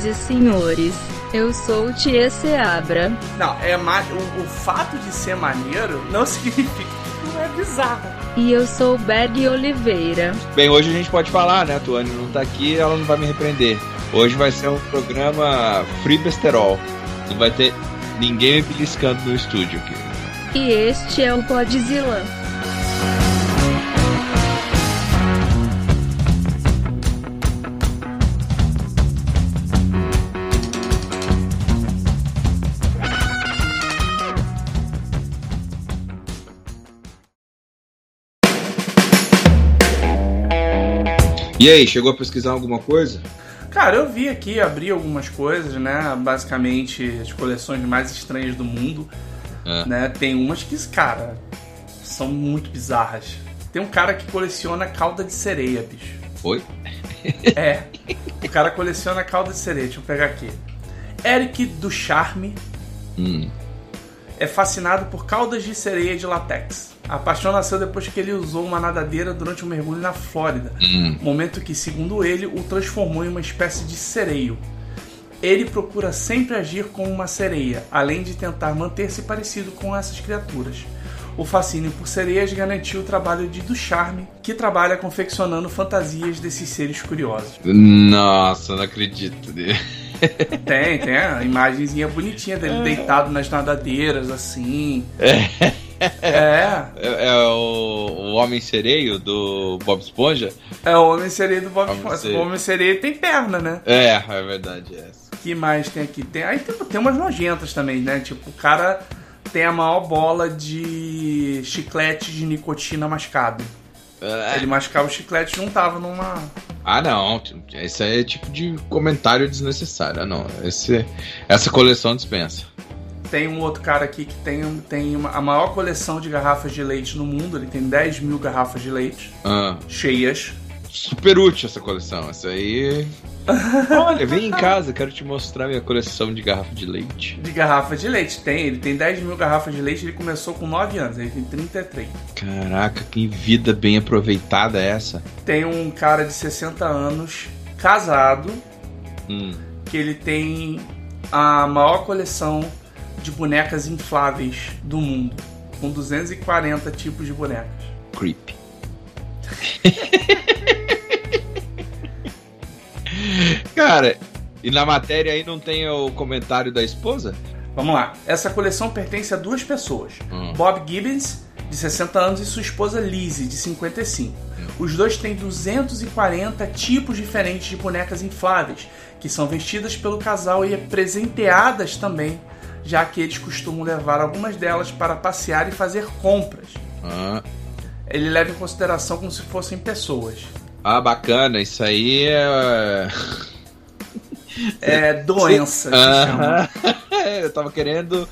Senhoras e senhores, eu sou Tia Seabra. Não, é ma... o, o fato de ser maneiro não significa que não é bizarro. E eu sou Berg Oliveira. Bem, hoje a gente pode falar, né? A Tuane não tá aqui, ela não vai me repreender. Hoje vai ser um programa free besterol. Não vai ter ninguém me beliscando no estúdio aqui. E este é o Podzilla. E aí, chegou a pesquisar alguma coisa? Cara, eu vi aqui, abri algumas coisas, né? Basicamente, as coleções mais estranhas do mundo. É. Né? Tem umas que, cara, são muito bizarras. Tem um cara que coleciona cauda de sereia, bicho. Oi? É. O cara coleciona cauda de sereia. Deixa eu pegar aqui. Eric do Charme Hum. é fascinado por caudas de sereia de latex. A paixão nasceu depois que ele usou uma nadadeira durante um mergulho na Flórida. Hum. Momento que, segundo ele, o transformou em uma espécie de sereio. Ele procura sempre agir como uma sereia, além de tentar manter-se parecido com essas criaturas. O fascínio por sereias garantiu o trabalho de Do Charme, que trabalha confeccionando fantasias desses seres curiosos. Nossa, não acredito. Tem, tem a imagenzinha bonitinha dele deitado nas nadadeiras, assim. É, É, é, é o, o Homem Sereio do Bob Esponja? é o Homem Sereia do Bob Esponja. O Homem Sereia tem perna, né? É, é verdade. É. que mais tem aqui? Tem, aí tem, tem umas nojentas também, né? Tipo, o cara tem a maior bola de chiclete de nicotina mascado. É. Ele mascava o chiclete e juntava numa. Ah, não. Esse aí é tipo de comentário desnecessário. Ah, não. Esse, essa coleção dispensa. Tem um outro cara aqui que tem, tem uma- a maior coleção de garrafas de leite no mundo. Ele tem 10 mil garrafas de leite Ah, cheias. super útil essa coleção. Essa aí. Olha, vem em casa, quero te mostrar minha coleção de garrafa de leite. De garrafas de leite. Tem, ele tem 10 mil garrafas de leite. Ele começou com 9 anos, ele tem 33. Caraca, que vida bem aproveitada é essa. Tem um cara de 60 anos, casado, Hum. que ele tem a maior coleção de bonecas infláveis do mundo, com 240 tipos de bonecas. Creep. Cara, e na matéria aí não tem o comentário da esposa? Vamos lá. Essa coleção pertence a duas pessoas: Hum. Bob Gibbons, de 60 anos, e sua esposa Lizzie, de 55. Os dois têm 240 tipos diferentes de bonecas infláveis, que são vestidas pelo casal e presenteadas também, já que eles costumam levar algumas delas para passear e fazer compras. Ah, Ele leva em consideração como se fossem pessoas. ah, bacana, isso aí é. É doença, se chama. Aham. Eu tava querendo.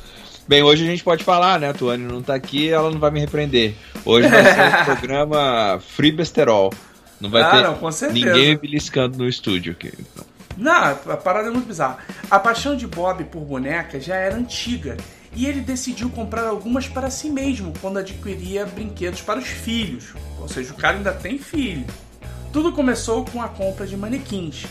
Bem, hoje a gente pode falar, né? A Tuane não tá aqui, ela não vai me repreender. Hoje vai ser um programa Free Besterol. Não vai Ah, ter não, com certeza. ninguém me beliscando no estúdio aqui. Então. Não, a parada é muito bizarra. A paixão de Bob por bonecas já era antiga. E ele decidiu comprar algumas para si mesmo quando adquiria brinquedos para os filhos. Ou seja, o cara ainda tem filho. Tudo começou com a compra de manequins.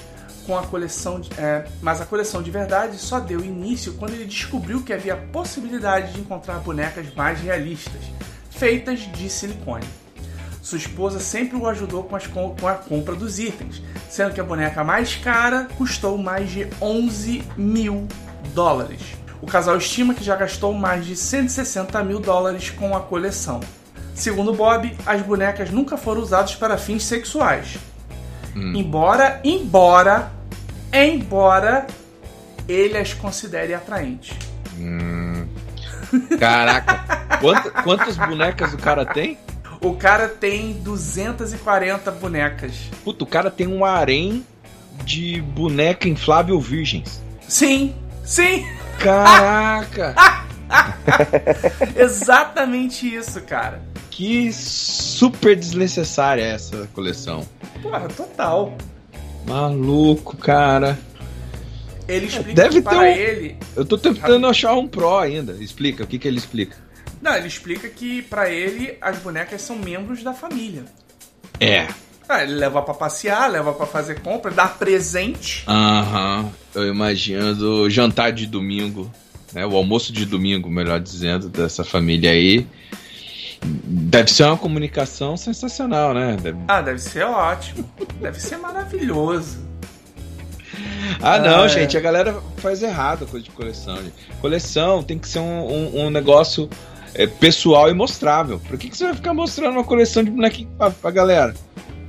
Com a coleção de- é, mas a coleção de verdade só deu início quando ele descobriu que havia possibilidade de encontrar bonecas mais realistas, feitas de silicone. Sua esposa sempre o ajudou com, as com- a compra dos itens, sendo que a boneca mais cara custou mais de 11 mil dólares. O casal estima que já gastou mais de 160 mil dólares com a coleção. Segundo Bob, as bonecas nunca foram usadas para fins sexuais. Embora, embora, embora ele as considere atraentes. Caraca, quanta- quantas bonecas o cara tem? O cara tem 240 bonecas. Puta, o cara tem um harém de boneca inflável virgens. Sim, sim, Caraca! exatamente isso, cara. que super desnecessária essa coleção. Porra, total. Maluco, cara. Ele explica Deve que ter para um- ele. Eu tô tentando achar um pro ainda. Explica, o que que ele explica? Não, ele explica que para ele as bonecas são membros da família. É. Ah, ele leva pra passear, leva pra fazer compra, dá presente. Aham. Eu imagino do jantar de domingo, né? O almoço de domingo, melhor dizendo, dessa família aí. Deve ser uma comunicação sensacional, né? Deve- Ah, deve ser ótimo. deve ser maravilhoso. Ah, não, É. gente, a galera faz errado a coisa de coleção. gente. Coleção tem que ser um, um- um negócio é, pessoal e mostrável. Por que, que você vai ficar mostrando uma coleção de bonequinho pra, pra galera?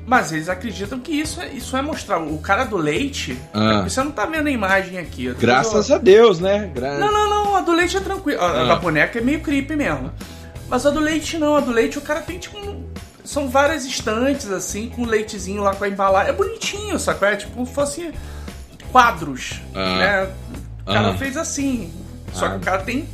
Mas eles acreditam que isso é, isso é mostrar. O cara do leite, Ah. você não tá vendo a imagem aqui. tô- Graças a Deus, né? Gra- Não, não, não, a do leite é tranquilo. A, a Ah. da boneca é meio creepy mesmo. Mas a do leite não, a do leite o cara tem tipo. um- São várias estantes, assim, com leitezinho lá com a embalagem. É bonitinho, sacou? É tipo como se fosse quadros. Ah. Né? O cara Ah. fez assim. Só Ah. que o cara tem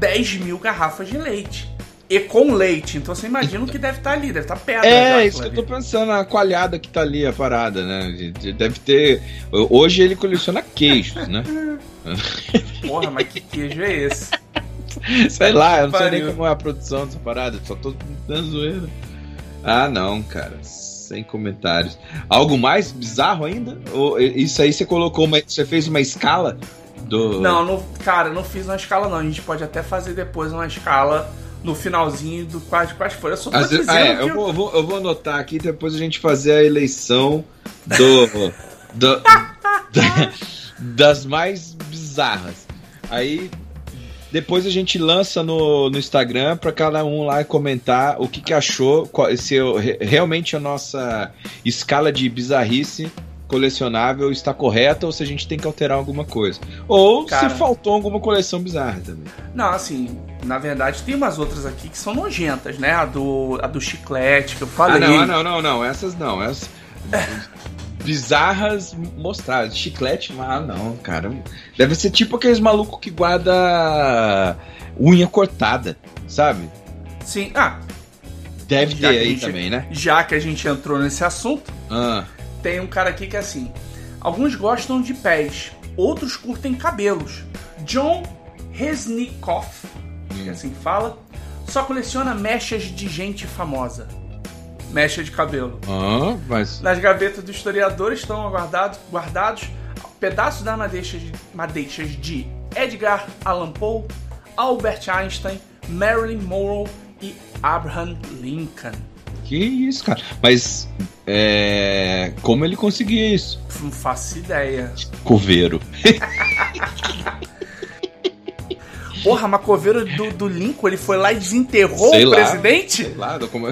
10 mil garrafas de leite. E com leite. Então você imagina o que deve estar ali, deve estar pedra. já, É, aquilo isso que eu tô pensando, a coalhada que tá ali, a parada, né? De- de- Deve ter. Hoje ele coleciona queijos, né? Porra, mas que queijo é esse? Sei lá, eu não sei nem como é a produção dessa parada, só tô dando zoeira. Ah, não, cara. Sem comentários. Algo mais bizarro ainda? Ou isso aí você colocou uma. Você fez uma escala do. Não, não, cara, não fiz uma escala não. A gente pode até fazer depois uma escala no finalzinho do quais quais foram. Eu só tô vezes- dizendo ah, é, que eu, vou, eu vou- eu vou anotar aqui depois a gente fazer a eleição do, do- da- das mais bizarras. Aí depois a gente lança no, no Instagram para cada um lá comentar o que, que achou, qual- se eu- re- realmente a nossa escala de bizarrice colecionável está correta ou se a gente tem que alterar alguma coisa. Ou Cara. se faltou alguma coleção bizarra também. Não, assim, na verdade tem umas outras aqui que são nojentas, né? A do, a do chiclete que eu Ah, falei. não, ah, não, não, não. Essas não. Essas. Bizarras mostradas. Chiclete, ah, não, cara. Deve ser tipo aqueles malucos que guarda unha cortada, sabe? Sim, ah, Deve ter aí gente- também, né? já que a gente entrou nesse assunto, Ah, tem um cara aqui que é assim. Alguns gostam de pés, outros curtem cabelos. John Resnikoff, acho que é assim que fala, só coleciona mechas de gente famosa. Mecha de cabelo. ah, mas. Nas gavetas do historiador estão guardados, guardados pedaços das madeixas de, madeixas de Edgar Allan Poe, Albert Einstein, Marilyn Monroe e Abraham Lincoln. Que isso, cara. Mas. É. Como ele conseguia isso? Não faço ideia. Coveiro. Porra, mas coveiro do, do Lincoln, ele foi lá e desenterrou Sei o lá. presidente? Sei lá, como.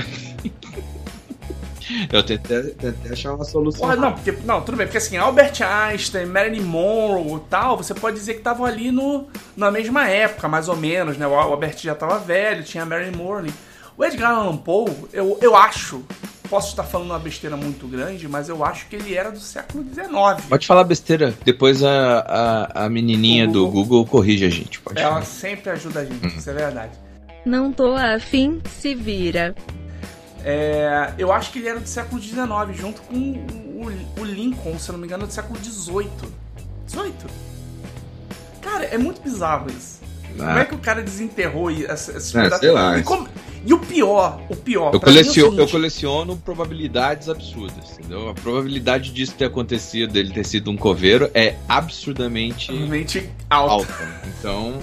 Eu tentei, tentei achar uma solução. Porra, não, porque, não, tudo bem, porque assim, Albert Einstein, Marilyn Monroe e tal, você pode dizer que estavam ali no, na mesma época, mais ou menos, né? O Albert já tava velho, tinha a Marilyn Monroe. O Edgar Allan Poe, eu, eu acho, posso estar falando uma besteira muito grande, mas eu acho que ele era do século XIX. Pode falar besteira. Depois a, a, a menininha O do Google. Google corrige a gente. Pode Ela falar. sempre ajuda a gente, isso é verdade. Não tô afim, se vira. É, eu acho que ele era do século XIX, junto com o, o Lincoln, se eu não me engano, é do século XVIII. XVIII? Cara, é muito bizarro isso. Como é que o cara desenterrou esses É, pedaços? sei lá. E, como- e o pior, o pior. Eu pra mim é coleciono, eu coleciono probabilidades absurdas, entendeu? A probabilidade disso ter acontecido, dele ter sido um coveiro, é absurdamente alto. alta. Então,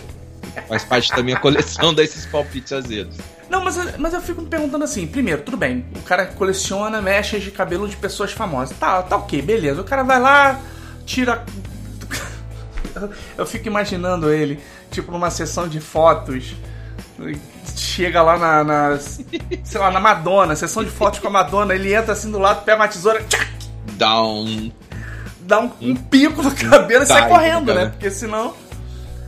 faz parte da minha coleção desses palpites azedos. Não, mas, eu- mas eu fico me perguntando assim: primeiro, tudo bem, o cara coleciona mechas de cabelo de pessoas famosas. Tá, tá ok, beleza. O cara vai lá, tira. Eu fico imaginando ele, tipo, numa sessão de fotos. Chega lá na, na- Sei lá, na Madonna, sessão de fotos com a Madonna, ele entra assim do lado, pega uma tesoura, tchac, Dá um. dá um, um pico no cabelo e sai correndo, cara. né? Porque senão.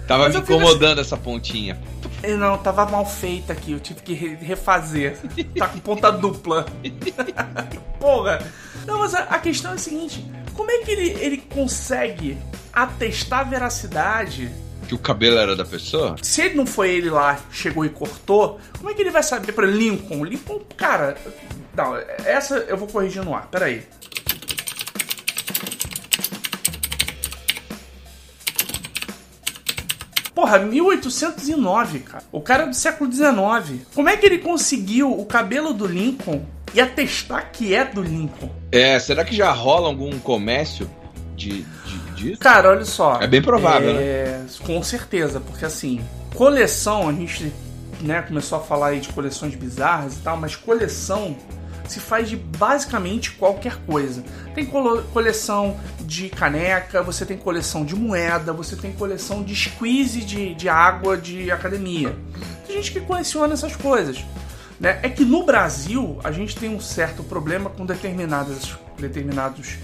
Tava Mas me fico incomodando essa pontinha. Eh, Não, tava mal feita aqui, eu tive que re- refazer. Tá com ponta dupla. Porra! Não, mas a, a questão é a seguinte: como é que ele, ele consegue atestar a veracidade? Que o cabelo era da pessoa? Se ele não foi ele lá, chegou e cortou, como é que ele vai saber? Por exemplo, Lincoln. Lincoln, cara. Não, essa eu vou corrigir no ar, peraí. Porra, 1809, cara. O cara é do século XIX. Como é que ele conseguiu o cabelo do Lincoln e atestar que é do Lincoln. É, será que já rola algum comércio de, de disso? Cara, olha só. É bem provável, é, né? Com certeza, porque assim, coleção, a gente né, começou a falar aí de coleções bizarras e tal, mas coleção se faz de basicamente qualquer coisa. Tem coleção de caneca, você tem coleção de moeda, você tem coleção de squeeze de, de água de academia. Tem gente que coleciona essas coisas. Né? É que no Brasil a gente tem um certo problema com determinadas, determinados,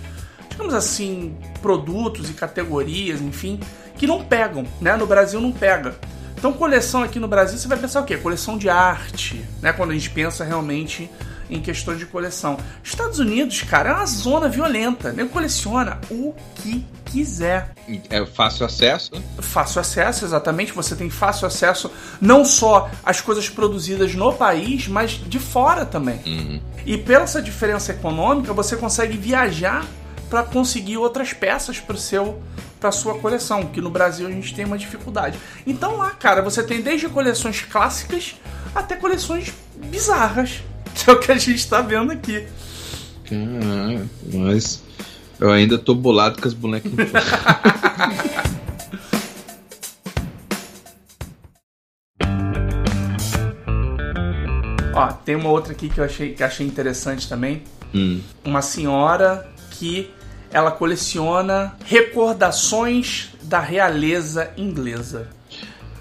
digamos assim, produtos e categorias, enfim, que não pegam. Né? No Brasil não pega. Então, coleção aqui no Brasil, você vai pensar o quê? Coleção de arte, né? Quando a gente pensa realmente em questões de coleção. Estados Unidos, cara, é uma zona violenta. Ele coleciona o que quiser. É fácil acesso? Fácil acesso, exatamente. Você tem fácil acesso não só às coisas produzidas no país, mas de fora também. Uhum. E pela essa diferença econômica, você consegue viajar para conseguir outras peças para seu para sua coleção, que no Brasil a gente tem uma dificuldade. Então lá, cara, você tem desde coleções clássicas até coleções bizarras que é o que a gente tá vendo aqui. Caraca, mas eu ainda tô bolado com as bonecas. Ó, tem uma outra aqui que eu achei, que achei interessante também. Hum. Uma senhora que ela coleciona recordações da realeza inglesa.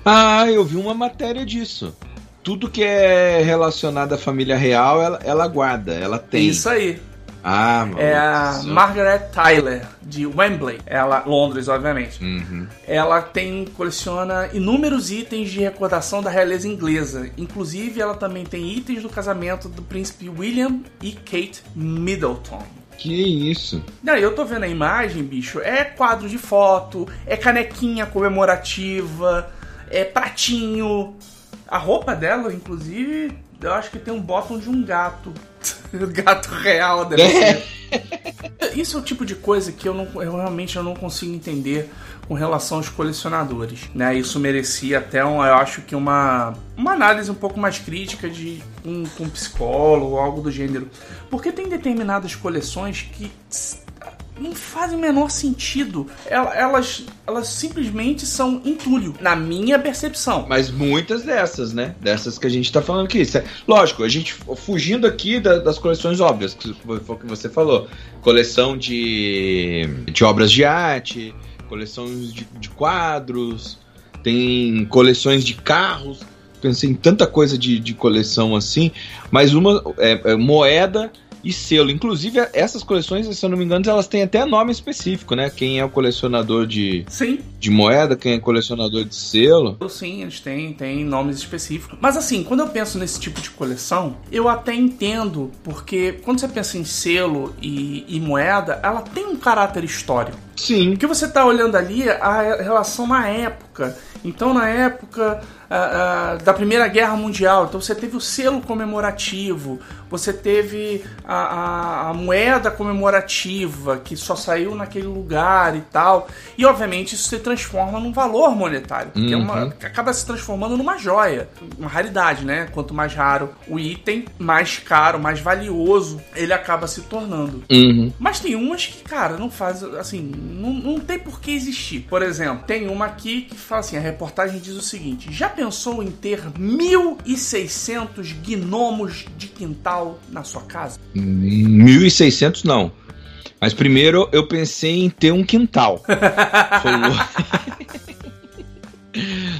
Ah, eu vi uma matéria disso tudo que é relacionado à família real, ela, ela guarda, ela tem. Isso aí. Ah, mano. É a Margaret Tyler, de Wembley. Ela, Londres, obviamente. Uhum. Ela tem, coleciona inúmeros itens de recordação da realeza inglesa. Inclusive, ela também tem itens do casamento do príncipe William e Kate Middleton. Que isso? Não, eu tô vendo a imagem, bicho. É quadro de foto, é canequinha comemorativa, é pratinho, a roupa dela, inclusive, eu acho que tem um bottom de um gato. gato real deve ser. Isso é o tipo de coisa que eu, não, eu realmente eu não consigo entender com relação aos colecionadores. Né? Isso merecia até, um, eu acho que uma, uma análise um pouco mais crítica de um, um psicólogo ou algo do gênero. Porque tem determinadas coleções que não fazem o menor sentido. Elas, elas simplesmente são entulho, na minha percepção. Mas muitas dessas, né? Dessas que a gente tá falando aqui. Lógico, a gente fugindo aqui das coleções óbvias, que foi o que você falou. Coleção de, de obras de arte, coleções de, de quadros, tem coleções de carros. Pensei em tanta coisa de, de coleção assim, mas uma é, é moeda e selo. Inclusive, essas coleções, se eu não me engano, elas têm até nome específico, né? Quem é o colecionador de, Sim. de moeda, quem é colecionador de selo. Sim, eles têm, têm nomes específicos. Mas assim, quando eu penso nesse tipo de coleção, eu até entendo, porque quando você pensa em selo e, e moeda, ela tem um caráter histórico. Sim. Porque você está olhando ali a relação na época. Então, na época da Primeira Guerra Mundial, então você teve o selo comemorativo, você teve a, a, a, moeda comemorativa que só saiu naquele lugar e tal. E obviamente isso se transforma num valor monetário, porque uhum. é uma, uhum. acaba se transformando numa joia, uma raridade, né? Quanto mais raro o item, mais caro, mais valioso ele acaba se tornando. Uhum. Mas tem umas que, cara, não faz assim, não, não tem por que existir. Por exemplo, tem uma aqui que fala assim: a reportagem diz o seguinte: já pensou em ter 1.600 gnomos de quintal? na sua casa? 1.600 não. Mas primeiro eu pensei em ter um quintal.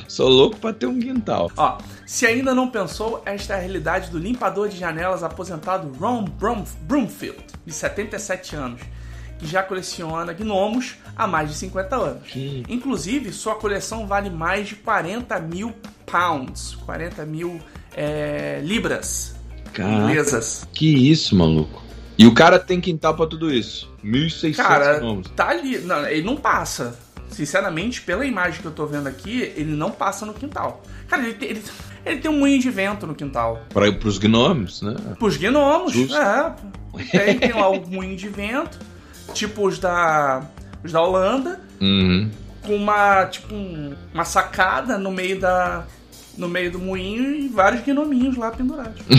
Sou louco. Pra ter um quintal. Ó, se ainda não pensou, esta é a realidade do limpador de janelas aposentado Ron Broomfield, de 77 anos, que já coleciona gnomos há mais de 50 anos. Que... Inclusive, sua coleção vale mais de 40 mil pounds, 40 mil é, libras. Caraca, Que isso, maluco. E o cara tem quintal pra tudo isso. 1.600 cara, nomes. Tá ali. Não, ele não passa. Sinceramente, pela imagem que eu tô vendo aqui, ele não passa no quintal. Cara, ele, ele, ele tem um moinho de vento no quintal. Para pros gnomos, né? Pros gnomos, Justo. é. Tem, tem lá o moinho de vento, tipo os da, os da Holanda, uhum. com uma, tipo, um, uma sacada no meio da, no meio do moinho e vários gnominhos lá pendurados.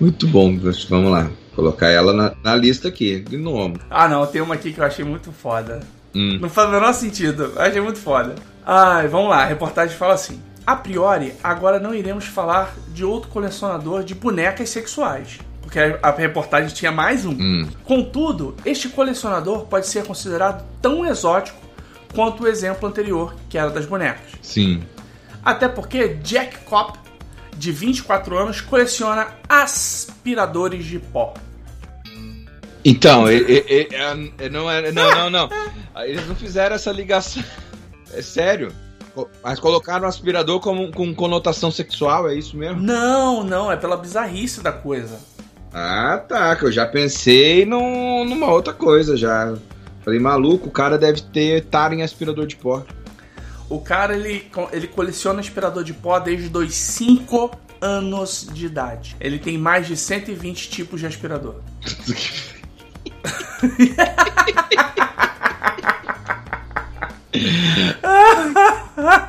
Muito bom, vamos lá. Colocar ela na, na lista aqui, de nome. Ah, não, tem uma aqui que eu achei muito foda. Hum. Não faz o menor sentido. Eu achei muito foda. Ai, vamos lá. A reportagem fala assim. A priori, agora não iremos falar de outro colecionador de bonecas sexuais. Porque a reportagem tinha mais um. Hum. Contudo, este colecionador pode ser considerado tão exótico quanto o exemplo anterior, que era das bonecas. Sim. Até porque Jack Kopp, de 24 anos, coleciona aspiradores de pó. Então, ele, ele, ele, não é. Não, não, não. Eles não fizeram essa ligação. É sério. Mas colocaram aspirador como, com conotação sexual, é isso mesmo? Não, não, é pela bizarrice da coisa. Ah, tá. Que eu já pensei num, numa outra coisa já. Falei, maluco, o cara deve ter tar em aspirador de pó. O cara, ele, ele coleciona aspirador de pó desde os 5 anos de idade. Ele tem mais de 120 tipos de aspirador.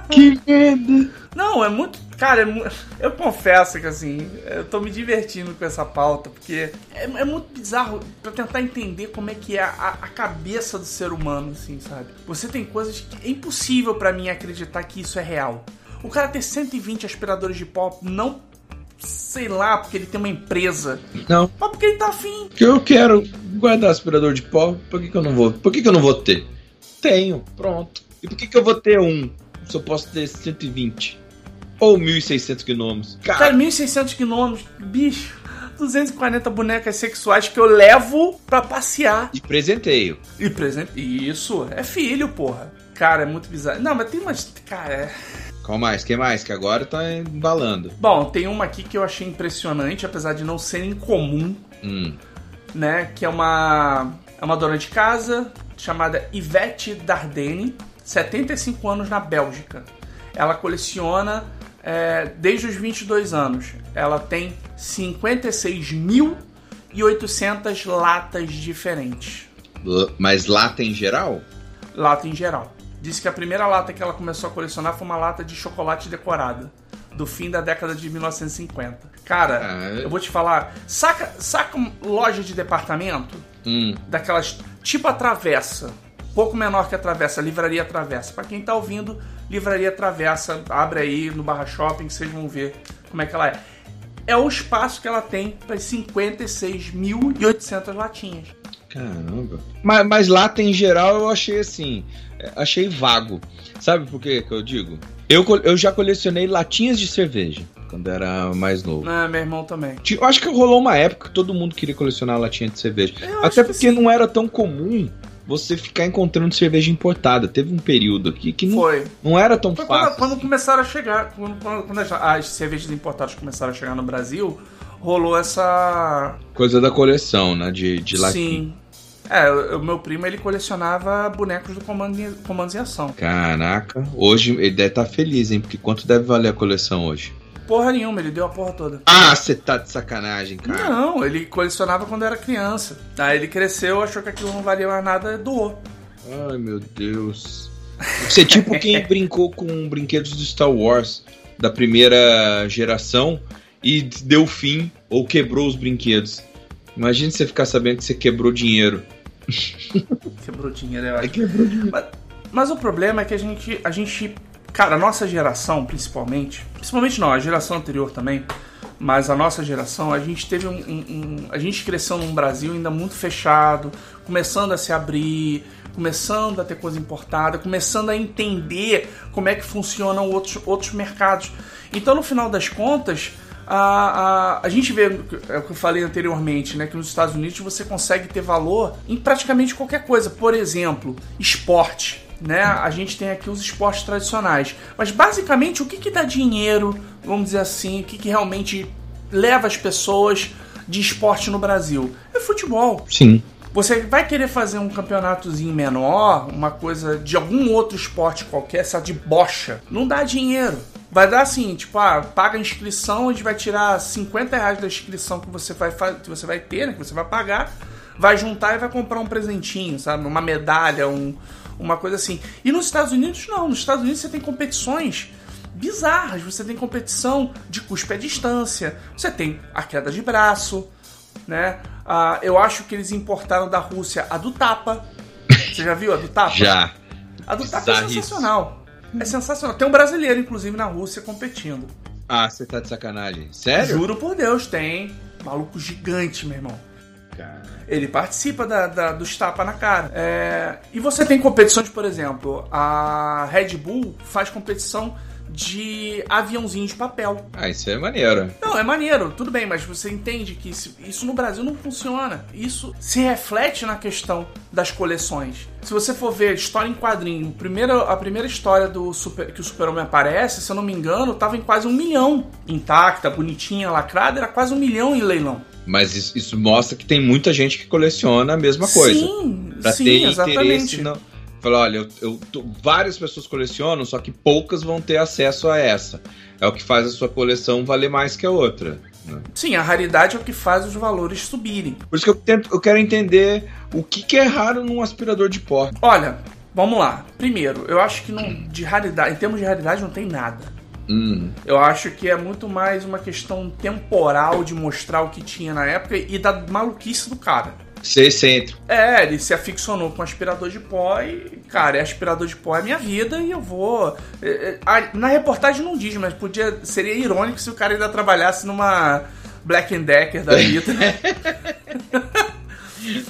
que merda! Não, é muito. Cara, é, eu confesso que assim, eu tô me divertindo com essa pauta, porque é, é muito bizarro para tentar entender como é que é a, a, cabeça do ser humano, assim, sabe? Você tem coisas que é impossível para mim acreditar que isso é real. O cara ter 120 aspiradores de pó não sei lá, porque ele tem uma empresa. Não. Mas porque ele tá afim. Que eu quero guardar aspirador de pó, por que, que eu não vou? Por que, que eu não vou ter? Tenho, pronto. E por que, que eu vou ter um se eu posso ter 120? Ou 1.600 gnomos? Cara, Cara 1.600 gnomos, bicho. 240 bonecas sexuais que eu levo pra passear. E presenteio. E presente. Isso, é filho, porra. Cara, é muito bizarro. Não, mas tem umas. Cara, é. Qual mais? Quem mais? Que agora tá embalando. Bom, tem uma aqui que eu achei impressionante, apesar de não ser incomum. Hum. Né? Que é uma. É uma dona de casa chamada Yvette Dardenne, 75 anos na Bélgica. Ela coleciona é, desde os 22 anos. Ela tem 56.800 latas diferentes. Mas lata em geral? Lata em geral. Disse que a primeira lata que ela começou a colecionar foi uma lata de chocolate decorada. Do fim da década de 1950. Cara, ah, eu vou te falar. Saca, saca loja de departamento? Hum. Daquelas. Tipo a travessa. Pouco menor que a travessa, livraria travessa. Para quem tá ouvindo, livraria travessa. Abre aí no Barra Shopping, vocês vão ver como é que ela é. É o espaço que ela tem para 56.800 latinhas. Caramba. Mas, mas lata em geral eu achei assim achei vago. Sabe por que eu digo? Eu, eu já colecionei latinhas de cerveja quando era mais novo. Ah, meu irmão também. Eu acho que rolou uma época que todo mundo queria colecionar latinha de cerveja. Eu Até porque não era tão comum você ficar encontrando cerveja importada. Teve um período aqui que não, Foi. não era tão Foi fácil. Quando, quando começaram a chegar, quando, quando as, as, cervejas importadas começaram a chegar no Brasil, rolou essa. Coisa da coleção, né? De, de latinha. Sim. É, o meu primo ele colecionava bonecos do comando em Ação. Caraca, hoje ele deve estar tá feliz, hein? Porque quanto deve valer a coleção hoje? Porra nenhuma, ele deu a porra toda. Ah, você tá de sacanagem, cara. Não, ele colecionava quando era criança. Aí ele cresceu, achou que aquilo não valia mais nada, doou. Ai, meu Deus. Você é tipo quem brincou com brinquedos do Star Wars da primeira geração e deu fim ou quebrou os brinquedos. Imagina você ficar sabendo que você quebrou dinheiro. Quebrou dinheiro, eu acho. Quebrou dinheiro. Mas, mas, o problema é que a gente, a gente. Cara, a nossa geração, principalmente. Principalmente não, a geração anterior também. Mas a nossa geração, a gente teve um, um, um. a gente cresceu num Brasil ainda muito fechado, começando a se abrir, começando a ter coisa importada, começando a entender como é que funcionam outros, outros mercados. Então, no final das contas, a, a, a gente vê, é o que eu falei anteriormente, né, que nos Estados Unidos você consegue ter valor em praticamente qualquer coisa. Por exemplo, esporte. Né? A gente tem aqui os esportes tradicionais. Mas basicamente o que, que dá dinheiro, vamos dizer assim, o que, que realmente leva as pessoas de esporte no Brasil? É futebol. Sim. Você vai querer fazer um campeonatozinho menor, uma coisa de algum outro esporte qualquer, essa de bocha, não dá dinheiro. Vai dar assim, tipo, ah, paga a inscrição, a gente vai tirar 50 reais da inscrição que você vai, que você vai ter, né? Que você vai pagar, vai juntar e vai comprar um presentinho, sabe? Uma medalha, um, uma coisa assim. E nos Estados Unidos, não. Nos Estados Unidos você tem competições bizarras. Você tem competição de cuspe à distância, você tem a queda de braço, né? Ah, eu acho que eles importaram da Rússia a do tapa. Você já viu a do tapa? Já. A do tapa é sensacional. É sensacional. Tem um brasileiro, inclusive, na Rússia competindo. Ah, você tá de sacanagem. Sério? Juro por Deus, tem. Maluco gigante, meu irmão. Ele participa da, da, dos tapa na cara. É, e você tem competições, por exemplo, a Red Bull faz competição de aviãozinho de papel. Ah, isso é maneiro. Não, é maneiro, tudo bem, mas você entende que isso, isso no Brasil não funciona. Isso se reflete na questão das coleções. Se você for ver história em quadrinho, primeira, a primeira história do super, que o Super-Homem aparece, se eu não me engano, tava em quase um milhão. Intacta, bonitinha, lacrada, era quase um milhão em leilão. Mas isso, isso mostra que tem muita gente que coleciona a mesma coisa. Sim, Pra sim, ter exatamente. interesse. Não... Fala, olha, eu, eu tô- várias pessoas colecionam, só que poucas vão ter acesso a essa. É o que faz a sua coleção valer mais que a outra. né? Sim, a raridade é o que faz os valores subirem. Por isso que eu, tento, eu quero entender o que, que é raro num aspirador de pó. Olha, vamos lá. Primeiro, eu acho que não, de raridade, em termos de raridade não tem nada. Hum, Eu acho que é muito mais uma questão temporal de mostrar o que tinha na época e da maluquice do cara. ser excêntrico. É, ele se aficionou com aspirador de pó e, cara, é aspirador de pó é minha vida e eu vou. é, é, Na reportagem não diz, mas podia. Seria irônico se o cara ainda trabalhasse numa Black and Decker da vida.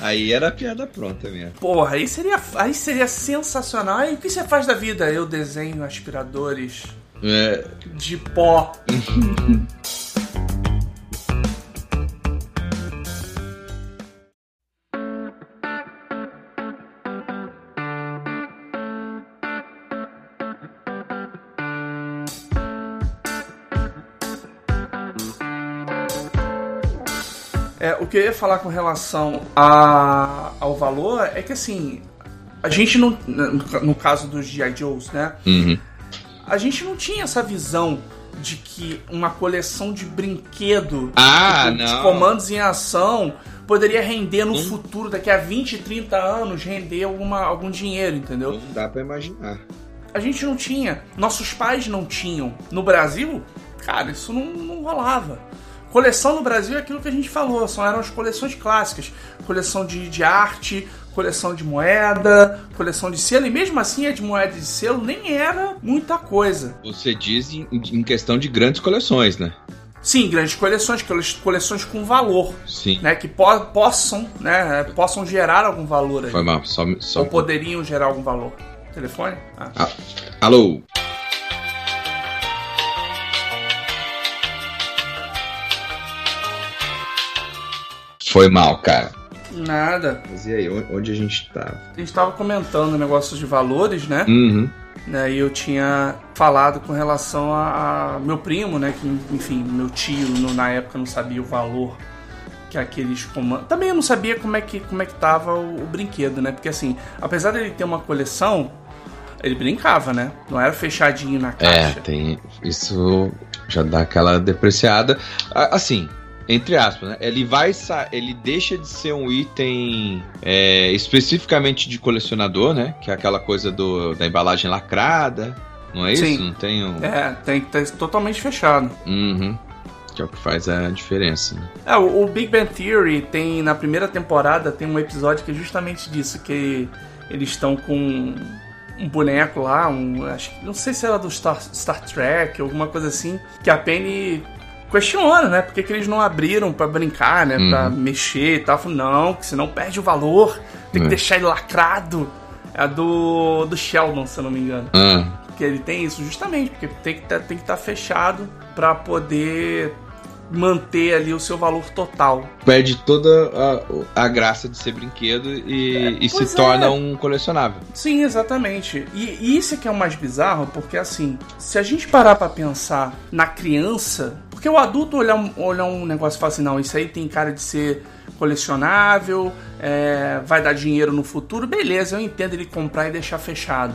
Aí era a piada pronta mesmo. Porra, aí seria, aí seria sensacional. E o que você faz da vida? Eu desenho aspiradores É, de pó. É, o que eu ia falar com relação a, ao valor é que assim, a gente não. No, no caso dos G.I. Joes, né? uhum. A gente não tinha essa visão de que uma coleção de brinquedo Ah, de não. comandos em ação poderia render no Hum. futuro, daqui a 20, 30 anos, render alguma, algum dinheiro, entendeu? Não dá pra imaginar. A gente não tinha, nossos pais não tinham. No Brasil, cara, isso não, não rolava. Coleção no Brasil é aquilo que a gente falou, são eram as coleções clássicas. Coleção de, de arte, coleção de moeda, coleção de selo, e mesmo assim a de moeda e de selo nem era muita coisa. Você diz em, em questão de grandes coleções, né? Sim, grandes coleções, cole- coleções com valor, Sim. né? Que po possam, né? Possam gerar algum valor aí. Foi mal, só, só Ou poderiam gerar algum valor. Telefone? Ah. Ah, alô? Foi mal, cara. Nada. Mas e aí, on- onde a gente tá? A gente tava comentando negócios de valores, né? Uhum. né? E eu tinha falado com relação a, a meu primo, né? Que, enfim, meu tio no- na época não sabia o valor que aqueles comandos. Também eu não sabia como é que, como é que tava o, o brinquedo, né? Porque assim, apesar dele ter uma coleção, ele brincava, né? Não era fechadinho na É, caixa. tem. Isso já dá aquela depreciada. Assim, entre aspas, né? Ele vai. Ele deixa de ser um item é, especificamente de colecionador, né? Que é aquela coisa do, da embalagem lacrada. Não é isso? Sim. Não tem um. É, tem que estar totalmente fechado. Uhum. Que é o que faz a diferença. Né? É, o, o Big Bang Theory tem, na primeira temporada, tem um episódio que é justamente disso, que eles estão com um boneco lá, um, acho não sei se era do Star, Star Trek, alguma coisa assim, que a Penny questiona, né? Por que, que eles não abriram pra brincar, né? Pra Uhum. mexer e tal. Falou, não, que senão perde o valor, tem que É. deixar ele lacrado. É a do, do Sheldon, se eu não me engano. Ah, Porque ele tem isso justamente, porque tem que tá, tem que estar fechado pra poder manter ali o seu valor total. perde toda a, a graça de ser brinquedo e, e se é. torna um colecionável. Sim, exatamente. E, e isso é que é o mais bizarro, porque assim, se a gente parar pra pensar na criança, porque o adulto olhar um, olhar um negócio e falar assim, não, isso aí tem cara de ser colecionável, é, vai dar dinheiro no futuro, beleza, eu entendo ele comprar e deixar fechado.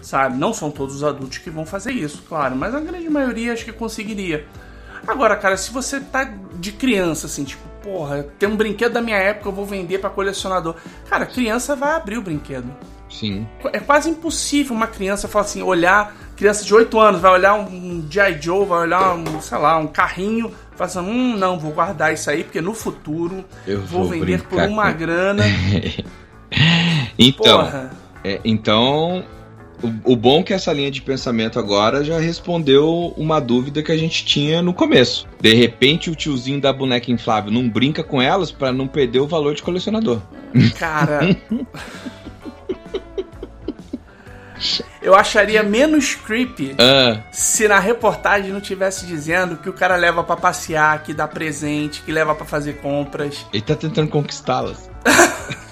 Sabe? Não são todos os adultos que vão fazer isso, claro, mas a grande maioria acho que conseguiria. Agora, cara, se você tá de criança, assim, tipo, porra, tem um brinquedo da minha época, eu vou vender pra colecionador. Cara, criança vai abrir o brinquedo. Sim. É quase impossível uma criança falar assim, olhar criança de 8 anos vai olhar um G.I. Joe, vai olhar um, sei lá, um carrinho, fala assim, hum, não, vou guardar isso aí, porque no futuro Eu vou, vou vender por uma com- grana. Então, Porra. é, então o, o bom é que essa linha de pensamento agora já respondeu uma dúvida que a gente tinha no começo. De repente, o tiozinho da boneca inflável não brinca com elas pra não perder o valor de colecionador. Cara. Eu acharia menos creepy Ah, se na reportagem não tivesse dizendo que o cara leva pra passear, que dá presente, que leva pra fazer compras. ele tá tentando conquistá-las.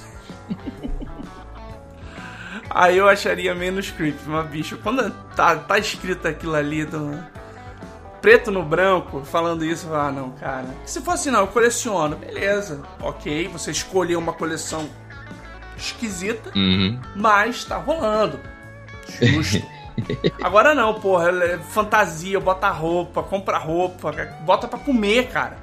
Aí eu acharia menos creepy, mas bicho, quando tá, tá escrito aquilo ali do preto no branco, falando isso, eu falo, ah, não, cara. Se fosse não, eu coleciono, beleza, ok, você escolheu uma coleção esquisita, Uhum. mas tá rolando. Justo. Agora não, porra, é fantasia, bota roupa, compra roupa, bota pra comer, cara.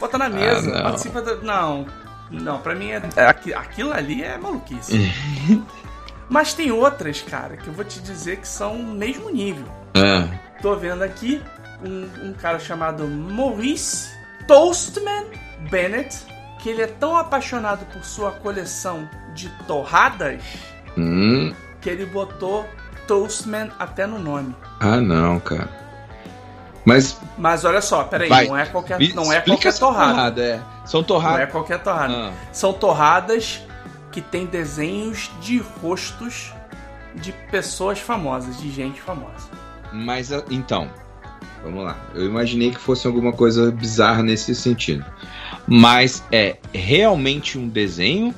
Bota na mesa, não. participa da. Não, não, pra mim é. é aqui- aquilo ali é maluquice. Mas tem outras, cara, que eu vou te dizer que são mesmo nível. Ah, Tô vendo aqui um, um cara chamado Maurice Toastman Bennett, que ele é tão apaixonado por sua coleção de torradas hum. que ele botou Toastman até no nome. ah, não, cara. Mas Mas olha só, peraí, Vai. não é qualquer, não é qualquer essa torrada. é. São Não é torradas. qualquer torrada. Ah. São torradas que tem desenhos de rostos de pessoas famosas, de gente famosa. Mas então, vamos lá. Eu imaginei que fosse alguma coisa bizarra nesse sentido. Mas é realmente um desenho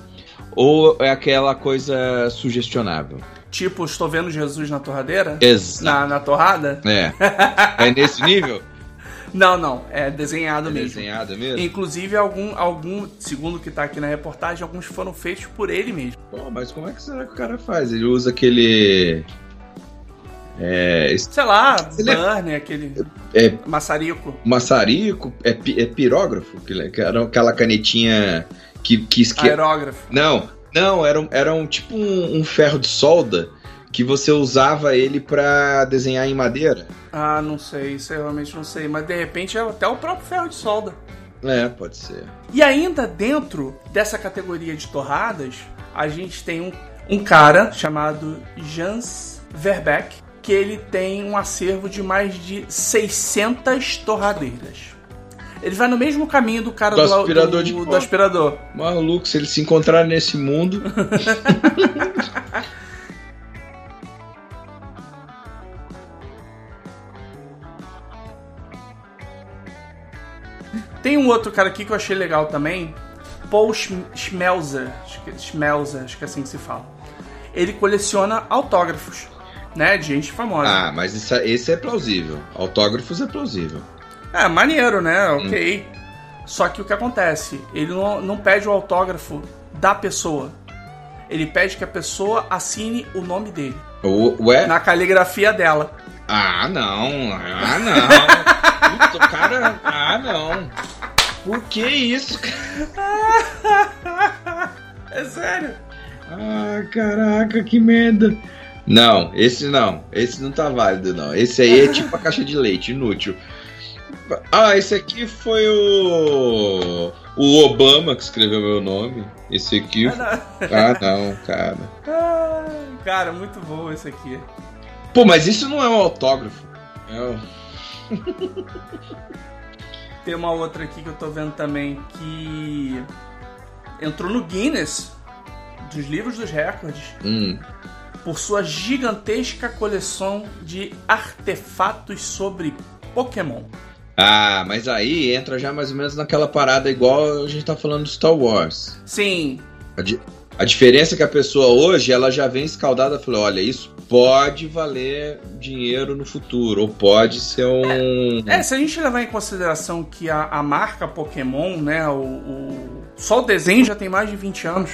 ou é aquela coisa sugestionável? Tipo, estou vendo Jesus na torradeira? Exato. Na, na torrada? É. É nesse nível? Não, não. É desenhado É mesmo. desenhado mesmo? Inclusive, algum, algum, segundo o que tá aqui na reportagem, alguns foram feitos por ele mesmo. Pô, mas como é que será que o cara faz? Ele usa aquele. É. Sei lá, Ele é- Burner, aquele É maçarico. maçarico? É, é pirógrafo? Que era aquela canetinha que, que esque... Aerógrafo. Não, não, era, um- era um tipo um, um ferro de solda que você usava ele pra desenhar em madeira. Ah, não sei, isso eu realmente não sei. Mas de repente é até o próprio ferro de solda. É, pode ser. E ainda dentro dessa categoria de torradas, a gente tem um, um cara chamado Jans Verbeck, que ele tem um acervo de mais de 600 torradeiras. Ele vai no mesmo caminho do cara Do do, aspirador do, de do aspirador. Maluco, se eles se encontrarem nesse mundo. Tem um outro cara aqui que eu achei legal também, Paul Schm- Schmelzer, acho que, Schmelzer, acho que é assim que se fala. Ele coleciona autógrafos, né, de gente famosa. Ah, mas isso, esse é plausível. Autógrafos é plausível. É, maneiro, né? Ok. Só que o que acontece? Ele não, não pede o autógrafo da pessoa. Ele pede que a pessoa assine o nome dele. O, ué? Na caligrafia dela. Ah, não. Ah, não. Puta, cara. Ah, não. Por que isso, cara? É sério? Ah, caraca, que merda. Não, esse não. Esse não tá válido, não. Esse aí é tipo a caixa de leite, inútil. Ah, esse aqui foi o. O Obama que escreveu meu nome. Esse aqui. Ah, não, cara. Ah, cara, muito bom esse aqui. Pô, mas isso não é um autógrafo. É um... Tem uma outra aqui que eu tô vendo também que entrou no Guinness dos livros dos recordes Hum. por sua gigantesca coleção de artefatos sobre Pokémon. Ah, mas aí entra já mais ou menos naquela parada igual a gente tá falando do Star Wars. Sim, A, a diferença é que a pessoa hoje, ela já vem escaldada e falou, olha, isso pode valer dinheiro no futuro, ou pode ser um... É, se a gente levar em consideração que a, a marca Pokémon, né, o, o- só o desenho já tem mais de 20 anos.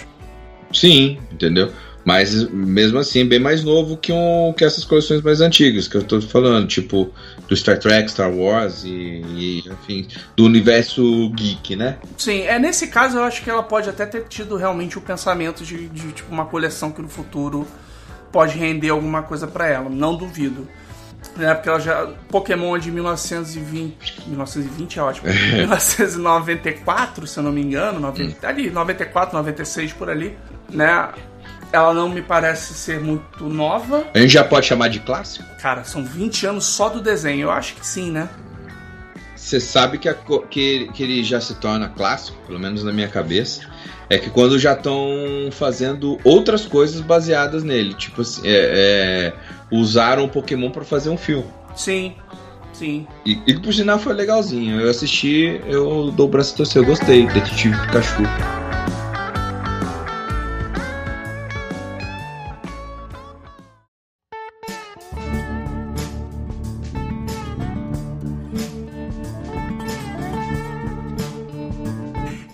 Sim, entendeu? Mas mesmo assim, bem mais novo que, um, que essas coleções mais antigas que eu tô falando, tipo do Star Trek, Star Wars e, e enfim, do universo geek, né? Sim, é nesse caso eu acho que ela pode até ter tido realmente o pensamento de, de tipo uma coleção que no futuro pode render alguma coisa pra ela, não duvido. Na época ela já. Pokémon é de 1920. 1920 é ótimo. 1994, se eu não me engano. 90, ali, 94, 96 por ali. Né? Ela não me parece ser muito nova. A gente já pode chamar de clássico? Cara, são 20 anos só do desenho. Eu acho que sim, né? Você sabe que, a, que, que ele já se torna clássico, pelo menos na minha cabeça, é que quando já estão fazendo outras coisas baseadas nele. Tipo assim, é, é, usaram o Pokémon para fazer um filme. Sim, sim. E, e por sinal foi legalzinho. Eu assisti, eu dou o braço torcer, eu gostei. Detetive Pikachu.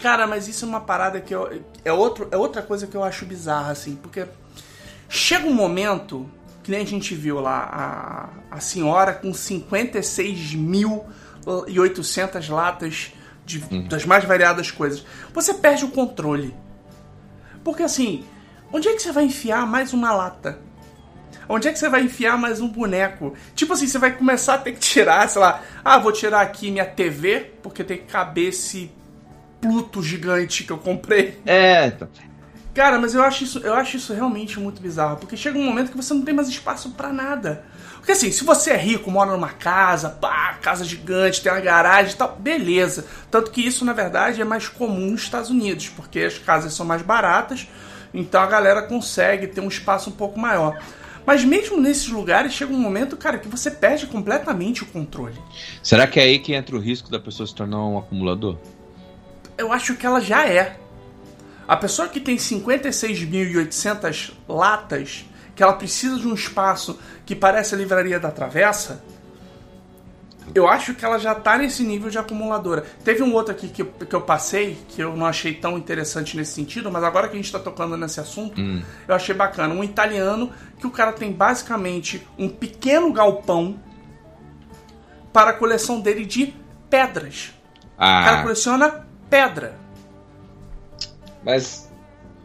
Cara, mas isso é uma parada que eu. É, outro, é outra coisa que eu acho bizarra, assim, porque chega um momento, que nem a gente viu lá, a, a senhora com 56.800 latas de, uhum. das mais variadas coisas. Você perde o controle. Porque assim, onde é que você vai enfiar mais uma lata? Onde é que você vai enfiar mais um boneco? Tipo assim, você vai começar a ter que tirar, sei lá, ah, vou tirar aqui minha TV, porque tem que caber esse Pluto gigante que eu comprei. É. Então. Cara, mas eu acho isso, eu acho isso realmente muito bizarro, porque chega um momento que você não tem mais espaço para nada. Porque assim, se você é rico, mora numa casa, pá, casa gigante, tem uma garagem e tal, beleza. Tanto que isso, na verdade, é mais comum nos Estados Unidos, porque as casas são mais baratas, então a galera consegue ter um espaço um pouco maior. Mas mesmo nesses lugares, chega um momento, cara, que você perde completamente o controle. Será que é aí que entra o risco da pessoa se tornar um acumulador? Eu acho que ela já é. A pessoa que tem 56.800 latas, que ela precisa de um espaço que parece a livraria da Travessa, eu acho que ela já tá nesse nível de acumuladora. Teve um outro aqui que eu, que eu passei, que eu não achei tão interessante nesse sentido, mas agora que a gente tá tocando nesse assunto, hum. eu achei bacana. Um italiano que o cara tem basicamente um pequeno galpão para a coleção dele de pedras. Ah. O cara coleciona pedra. Mas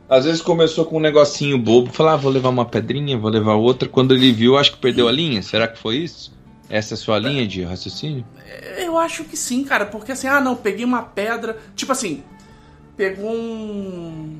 às vezes começou com um negocinho bobo, falar, ah, vou levar uma pedrinha, vou levar outra. Quando ele viu, acho que perdeu a linha. Será que foi isso? Essa é a sua linha de raciocínio? Eu acho que sim, cara, porque assim, ah, não, peguei uma pedra, tipo assim, pegou um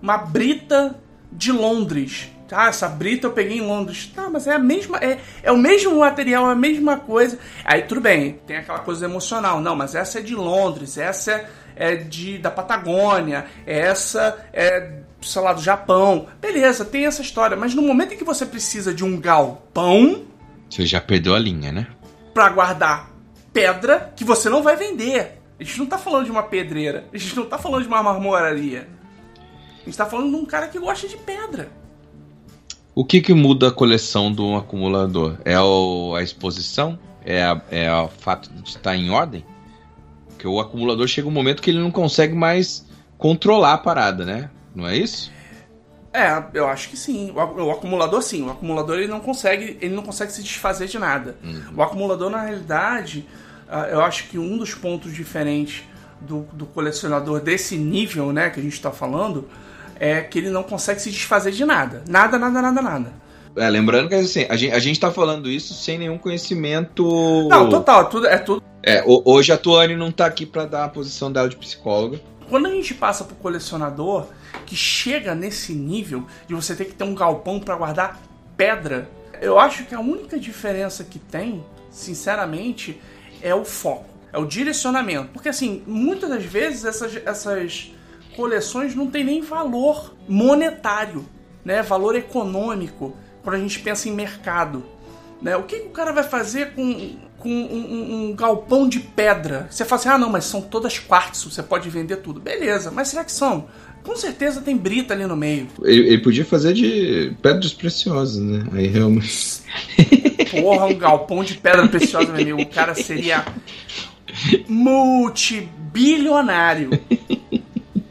uma brita de Londres. Ah, essa brita eu peguei em Londres. Tá, mas é a mesma. É, é o mesmo material, é a mesma coisa. Aí tudo bem, tem aquela coisa emocional. Não, mas essa é de Londres, essa é, é de da Patagônia, essa é, sei lá, do Japão. Beleza, tem essa história. Mas no momento em que você precisa de um galpão. Você já perdeu a linha, né? Pra guardar pedra que você não vai vender. A gente não tá falando de uma pedreira. A gente não tá falando de uma marmoraria. A gente tá falando de um cara que gosta de pedra. O que, que muda a coleção do acumulador? É o, a exposição? É, a, é o fato de estar em ordem? Porque o acumulador chega um momento que ele não consegue mais controlar a parada, né? Não é isso? É, eu acho que sim. O, o, acumulador sim. O acumulador ele não consegue, ele não consegue se desfazer de nada. Uhum. O acumulador na realidade, uh, eu acho que um dos pontos diferentes do, do colecionador desse nível, né, que a gente está falando, é que ele não consegue se desfazer de nada. Nada, nada, nada, nada. É, lembrando que assim, a gente, a gente tá falando isso sem nenhum conhecimento. Não, total, tudo, é tudo. É, hoje a Tuane não tá aqui para dar a posição dela de psicóloga. Quando a gente passa pro colecionador que chega nesse nível de você ter que ter um galpão para guardar pedra, eu acho que a única diferença que tem, sinceramente, é o foco, é o direcionamento. Porque assim, muitas das vezes essas, essas coleções não tem nem valor monetário, né? Valor econômico quando a gente pensa em mercado. Né? O que, que o cara vai fazer com, com um, um, um, galpão de pedra? Você fala assim, ah não, mas são todas quartzo, você pode vender tudo. Beleza, mas será que são? Com certeza tem brita ali no meio. Ele, ele podia fazer de pedras preciosas, né? Aí realmente. Porra, um galpão de pedra preciosa, meu amigo. O cara seria multibilionário.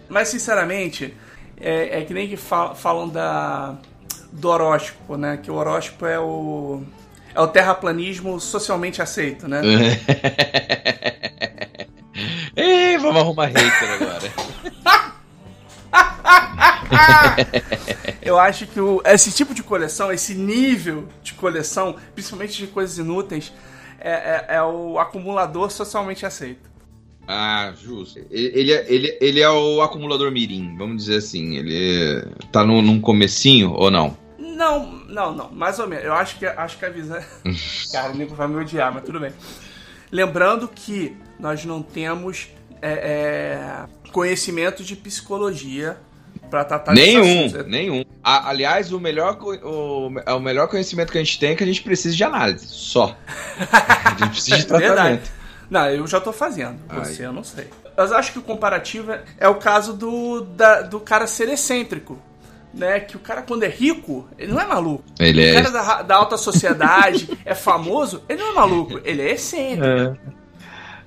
Mas, sinceramente, é, é que nem que fal falam da, do horóscopo, né? Que o horóscopo é o, é o terraplanismo socialmente aceito, né? Ei, vamos arrumar hater agora. Eu acho que o, esse tipo de coleção, esse nível de coleção, principalmente de coisas inúteis, é, é, é o acumulador socialmente aceito. Ah, justo. Ele, ele, é- ele, ele é o acumulador mirim, vamos dizer assim. Ele tá no, num comecinho ou não? Não, não, não. Mais ou menos. Eu acho que, acho que a visão. Cara, o nego vai me odiar, mas tudo bem. Lembrando que nós não temos é, é, conhecimento de psicologia pra tratar Nenhum, assuntos. nenhum. A- aliás, o melhor, o, o melhor conhecimento que a gente tem é que a gente precisa de análise, só. A gente precisa de Verdade. tratamento. Não, eu já tô fazendo. Ai. Você, eu não sei. Mas acho que o comparativo é- é o caso do, da- do cara ser excêntrico. Né? Que o cara, quando é rico, ele não é maluco. Ele O é. cara da, da alta sociedade é famoso, ele não é maluco, ele é excêntrico.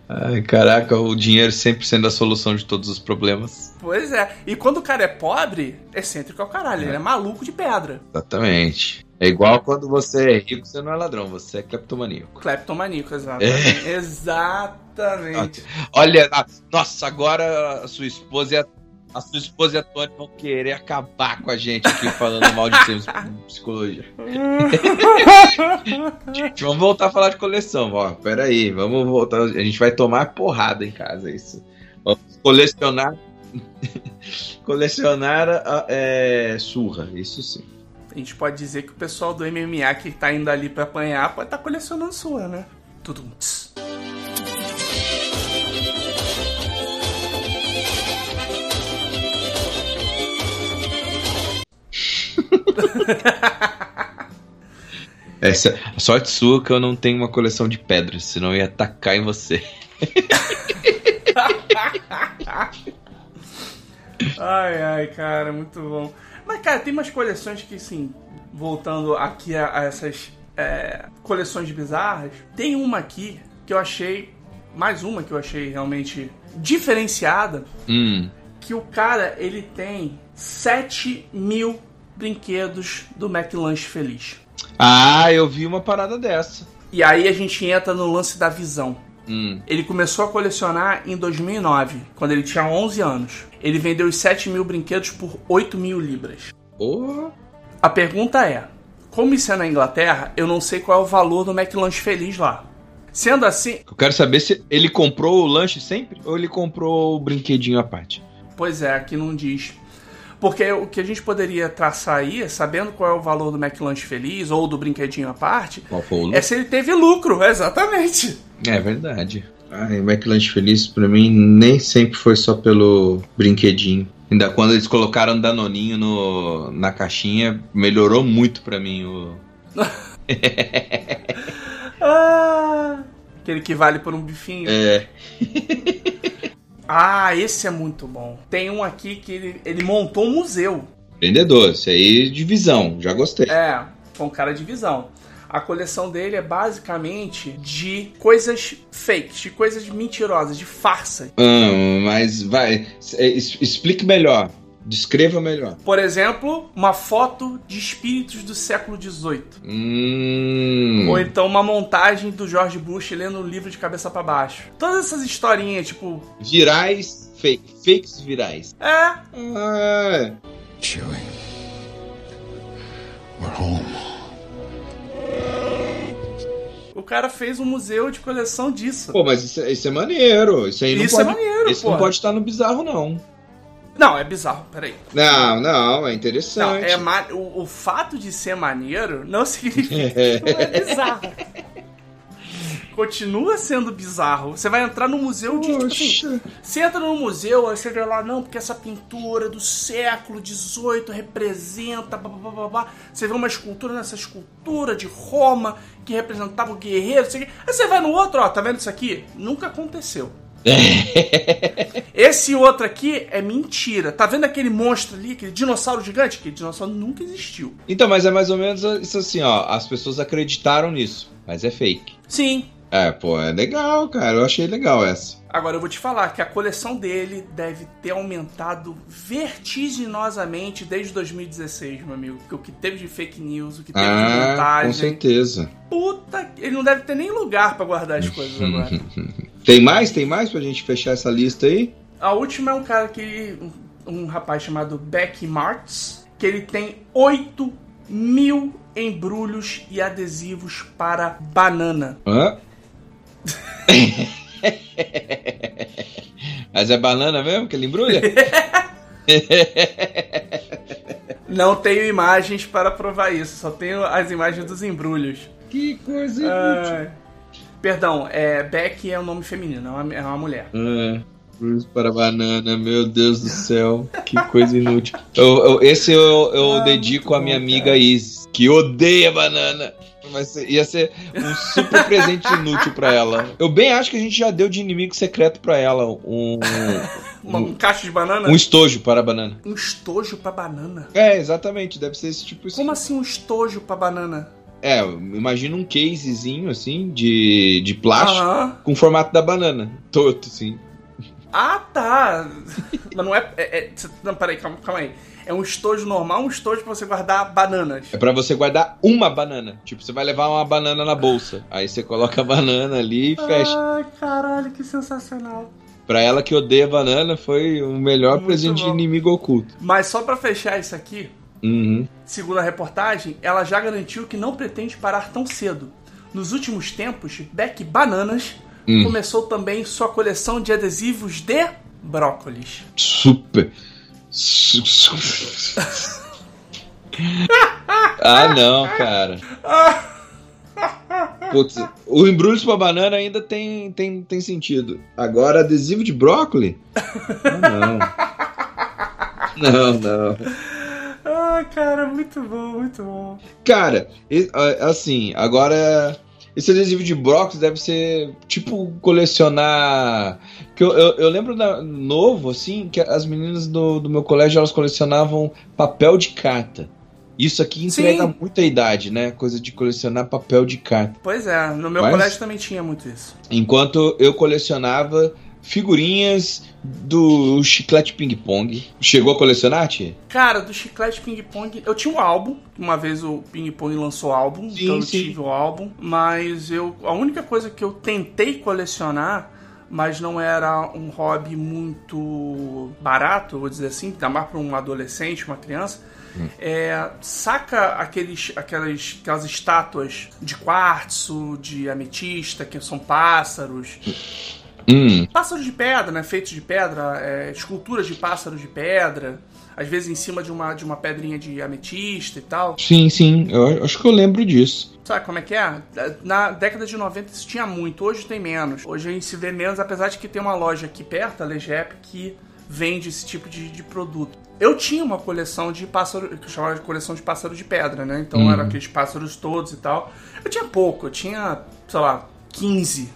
Ai, caraca, o dinheiro sempre sendo a solução de todos os problemas. Pois é. E quando o cara é pobre, excêntrico é o caralho. Ele é maluco de pedra. Exatamente. É igual quando você é rico, você não é ladrão, você é cleptomaníaco. Cleptomaníaco, exatamente. Exatamente. Olha, nossa, agora a sua esposa e a, a sua esposa e a Tony vão querer acabar com a gente aqui falando mal de termos psicologia. Gente, vamos voltar a falar de coleção, ó. Pera aí, vamos voltar. A gente vai tomar porrada em casa, isso. Vamos colecionar. colecionar é, surra, isso sim. A gente pode dizer que o pessoal do MMA que tá indo ali pra apanhar pode estar colecionando sua, né? Tudo. Tss. Essa, a sorte sua que eu não tenho uma coleção de pedras, senão eu ia atacar em você. Ai, ai, cara, muito bom. Mas, cara, tem umas coleções que, assim, voltando aqui a, a essas é, coleções bizarras, tem uma aqui que eu achei, mais uma que eu achei realmente diferenciada, Hum. que o cara, ele tem 7 mil brinquedos do McLanche Feliz. Ah, eu vi uma parada dessa. E aí a gente entra no lance da visão. Hum. Ele começou a colecionar em 2009, quando ele tinha 11 anos. Ele vendeu os 7 mil brinquedos por 8 mil libras. Porra. A pergunta é: como isso é na Inglaterra, eu não sei qual é o valor do McLanche Feliz lá. Sendo assim, Eu quero saber se ele comprou o lanche sempre ou ele comprou o brinquedinho à parte. pois é, aqui não diz. Porque o que a gente poderia traçar aí, sabendo qual é o valor do McLanche Feliz ou do brinquedinho à parte, é se ele teve lucro, exatamente. É verdade. Ai, o McLanche Feliz pra mim nem sempre foi só pelo brinquedinho. Ainda quando eles colocaram Danoninho no, na caixinha, melhorou muito pra mim o. Ah, aquele que vale por um bifinho. É. Ah, esse é muito bom. Tem um aqui que ele, ele montou um museu. Vendedor, isso aí de visão, já gostei. É, foi um cara de visão. A coleção dele é basicamente de coisas fakes, de coisas mentirosas, de farsa. Ah, mas vai, explique melhor. Descreva melhor. Por exemplo, uma foto de espíritos do século XVIII. Hum. Ou então uma montagem do George Bush lendo o livro de cabeça pra baixo. Todas essas historinhas, tipo, Virais, fake, fakes virais. é, Ah, Chewie, we're home. o cara fez um museu de coleção disso. pô, mas isso, é- isso é maneiro. Isso aí não Isso é pode, maneiro, Isso pô. não pode estar no bizarro, não. Não, é bizarro, peraí. Não, não, é Não, interessante. é ma- o, o fato de ser maneiro não significa que não é bizarro. Continua sendo bizarro. Você vai entrar no museu de. Tipo assim, você entra no museu, aí você vê lá, não, porque essa pintura do século XVIII representa. Blá, blá, blá, blá. Você vê uma escultura nessa escultura de Roma que representava o guerreiro, não sei o quê. Aí você vai no outro, ó, tá vendo isso aqui? Nunca aconteceu. Esse outro aqui é mentira. Tá vendo aquele monstro ali, aquele dinossauro gigante? Aquele dinossauro nunca existiu. Então, mas é mais ou menos isso assim, ó. As pessoas acreditaram nisso, mas é fake. Sim. É, pô, é legal, cara. Eu achei legal essa. Agora eu vou te falar que a coleção dele deve ter aumentado vertiginosamente desde 2016, meu amigo. Porque o que teve de fake news, o que teve de Ah, com montagem. certeza. Puta, ele não deve ter nem lugar pra guardar as coisas agora. Tem mais? Tem mais pra gente fechar essa lista aí? A última é um cara que. um rapaz chamado Becky Martz, que ele tem 8 mil embrulhos e adesivos para banana. Hã? Mas é banana mesmo que ele embrulha? Não tenho imagens para provar isso, só tenho as imagens dos embrulhos. que coisa Ah, perdão, é, Beck é um nome feminino, é uma, é uma mulher. Ah, Cruz para banana, meu Deus do céu, que coisa inútil. Eu- eu- esse eu, eu Ah, dedico à minha amiga cara. Isis, que odeia banana. Vai ser- ia ser um super presente inútil pra ela. Eu bem acho que a gente já deu de inimigo secreto pra ela um, Uma, um cacho de banana? um estojo para a banana. Um estojo para banana? É, exatamente, deve ser esse tipo. Como assim um estojo para banana? É, imagina um casezinho assim de, de plástico Aham. com o formato da banana. Torto, assim. Ah, tá. Mas não é, é, é- Não, peraí, calma, calma aí. É um estojo normal, um estojo pra você guardar bananas. É pra você guardar uma banana. Tipo, você vai levar uma banana na bolsa. Aí você coloca a banana ali e fecha. Ai, caralho, que sensacional. Pra ela que odeia banana, foi o melhor Muito presente de bom. inimigo oculto. Mas só pra fechar isso aqui, Uhum. segundo a reportagem, ela já garantiu que não pretende parar tão cedo. Nos últimos tempos, Beck Bananas Hum. começou também sua coleção de adesivos de brócolis. Super. Su- su- ah, não, cara. Putz, o embrulho pra banana ainda tem, tem, tem sentido. Agora, adesivo de brócolis? Ah, não. Não, não. Ah, cara, muito bom, muito bom. Cara, assim, agora. Esse adesivo de brócolis deve ser tipo colecionar. Que eu, eu, eu lembro da- novo, assim, que as meninas do, do meu colégio elas colecionavam papel de carta. Isso aqui entrega Sim. muita idade, né? Coisa de colecionar papel de carta. Pois é, no meu Mas- colégio também tinha muito isso. Enquanto eu colecionava figurinhas do chiclete ping-pong. Chegou a colecionar, tia? Cara, do Chiclete Ping Pong, eu tinha um álbum. Uma vez o Ping Pong lançou álbum, Sim, então eu sim. tive o álbum. Mas eu. A única coisa que eu tentei colecionar, mas não era um hobby muito barato, vou dizer assim, ainda mais para um adolescente, uma criança. Hum. É, saca aqueles, aquelas, aquelas estátuas de quartzo, de ametista, que são pássaros. Hum. Pássaros de pedra, né? Feitos de pedra, é, esculturas de pássaros de pedra, às vezes em cima de uma, de uma pedrinha de ametista e tal. Sim, sim. Eu acho que eu lembro disso. Sabe como é que é? Na década de 90 isso tinha muito, hoje tem menos. Hoje a gente se vê menos, apesar de que tem uma loja aqui perto, a Legep, que vende esse tipo de, de produto. Eu tinha uma coleção de pássaro, que eu chamava de coleção de pássaro de pedra, né? Então Uhum. eram aqueles pássaros todos e tal. Eu tinha pouco, eu tinha, sei lá, 15.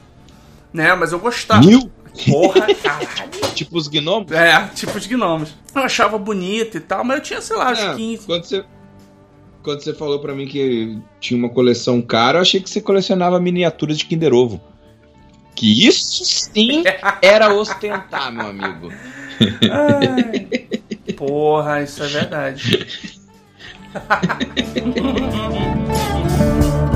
Né? Mas eu gostava. Mil? Porra, caralho. Tipo os gnomos? É, tipo de gnomos. Eu achava bonito e tal, mas eu tinha, sei lá, uns É, 15. Quando você, quando você falou pra mim que tinha uma coleção cara, eu achei que você colecionava miniaturas de Kinder Ovo. Que isso sim era ostentar, meu amigo. Ai. Porra, isso é verdade.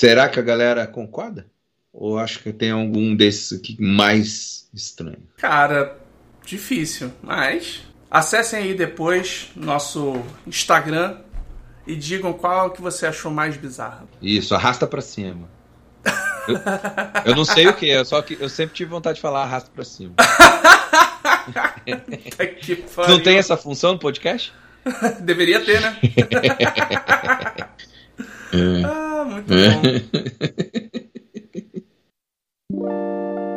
Será que a galera concorda? Ou acho que tem algum desses aqui mais estranho? Cara, difícil, mas acessem aí depois nosso Instagram e digam qual que você achou mais bizarro. Isso, arrasta pra cima. Eu, eu não sei o que é, só que eu sempre tive vontade de falar arrasta pra cima. que Não tem essa função no podcast? Deveria ter, né? ah, muito é. bom.